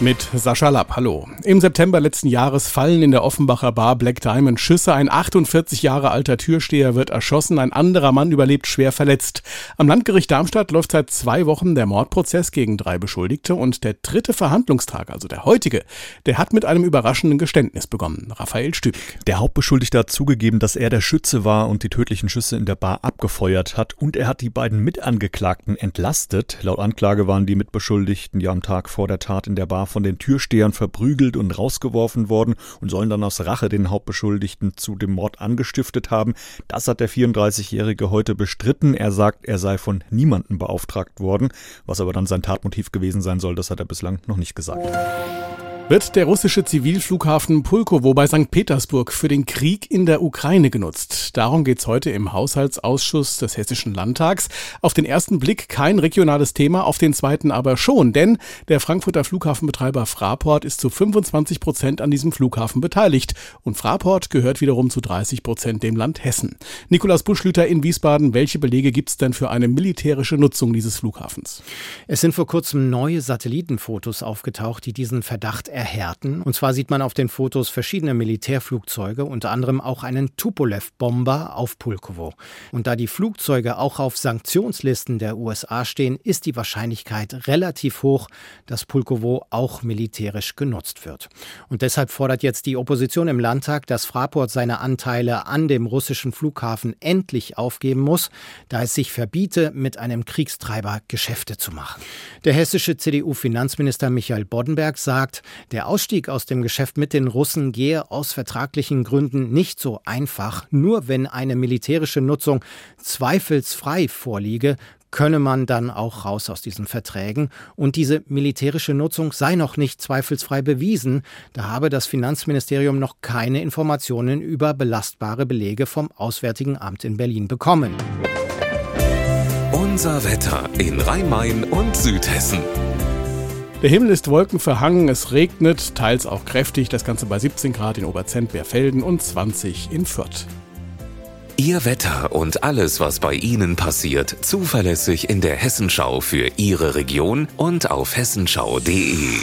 Mit Sascha Lapp, hallo. Im September letzten Jahres fallen in der Offenbacher Bar Black Diamond Schüsse. Ein 48 Jahre alter Türsteher wird erschossen, ein anderer Mann überlebt schwer verletzt. Am Landgericht Darmstadt läuft seit zwei Wochen der Mordprozess gegen drei Beschuldigte und der dritte Verhandlungstag, also der heutige, der hat mit einem überraschenden Geständnis begonnen. Raphael Stübig. Der Hauptbeschuldigte hat zugegeben, dass er der Schütze war und die tödlichen Schüsse in der Bar abgefeuert hat und er hat die beiden Mitangeklagten entlastet. Laut Anklage waren die Mitbeschuldigten ja am Tag vor der Tat in der Bar von den Türstehern verprügelt und rausgeworfen worden und sollen dann aus Rache den Hauptbeschuldigten zu dem Mord angestiftet haben. Das hat der 34-Jährige heute bestritten. Er sagt, er sei von niemandem beauftragt worden. Was aber dann sein Tatmotiv gewesen sein soll, das hat er bislang noch nicht gesagt wird der russische Zivilflughafen Pulkowo bei St. Petersburg für den Krieg in der Ukraine genutzt. Darum geht's heute im Haushaltsausschuss des Hessischen Landtags. Auf den ersten Blick kein regionales Thema, auf den zweiten aber schon, denn der Frankfurter Flughafenbetreiber Fraport ist zu 25 Prozent an diesem Flughafen beteiligt und Fraport gehört wiederum zu 30 Prozent dem Land Hessen. Nikolaus Buschlüter in Wiesbaden, welche Belege gibt's denn für eine militärische Nutzung dieses Flughafens? Es sind vor kurzem neue Satellitenfotos aufgetaucht, die diesen Verdacht erhärten. Und zwar sieht man auf den Fotos verschiedene Militärflugzeuge, unter anderem auch einen Tupolev-Bomber auf Pulkowo. Und da die Flugzeuge auch auf Sanktionslisten der USA stehen, ist die Wahrscheinlichkeit relativ hoch, dass Pulkowo auch militärisch genutzt wird. Und deshalb fordert jetzt die Opposition im Landtag, dass Fraport seine Anteile an dem russischen Flughafen endlich aufgeben muss, da es sich verbiete, mit einem Kriegstreiber Geschäfte zu machen. Der hessische CDU-Finanzminister Michael Boddenberg sagt, der Ausstieg aus dem Geschäft mit den Russen gehe aus vertraglichen Gründen nicht so einfach. Nur wenn eine militärische Nutzung zweifelsfrei vorliege, könne man dann auch raus aus diesen Verträgen. Und diese militärische Nutzung sei noch nicht zweifelsfrei bewiesen. Da habe das Finanzministerium noch keine Informationen über belastbare Belege vom Auswärtigen Amt in Berlin bekommen. Unser Wetter in Rhein-Main und Südhessen. Der Himmel ist wolkenverhangen, es regnet, teils auch kräftig, das Ganze bei 17 Grad in Oberzent-Berfelden und 20 in Fürth. Ihr Wetter und alles, was bei Ihnen passiert, zuverlässig in der Hessenschau für Ihre Region und auf hessenschau.de.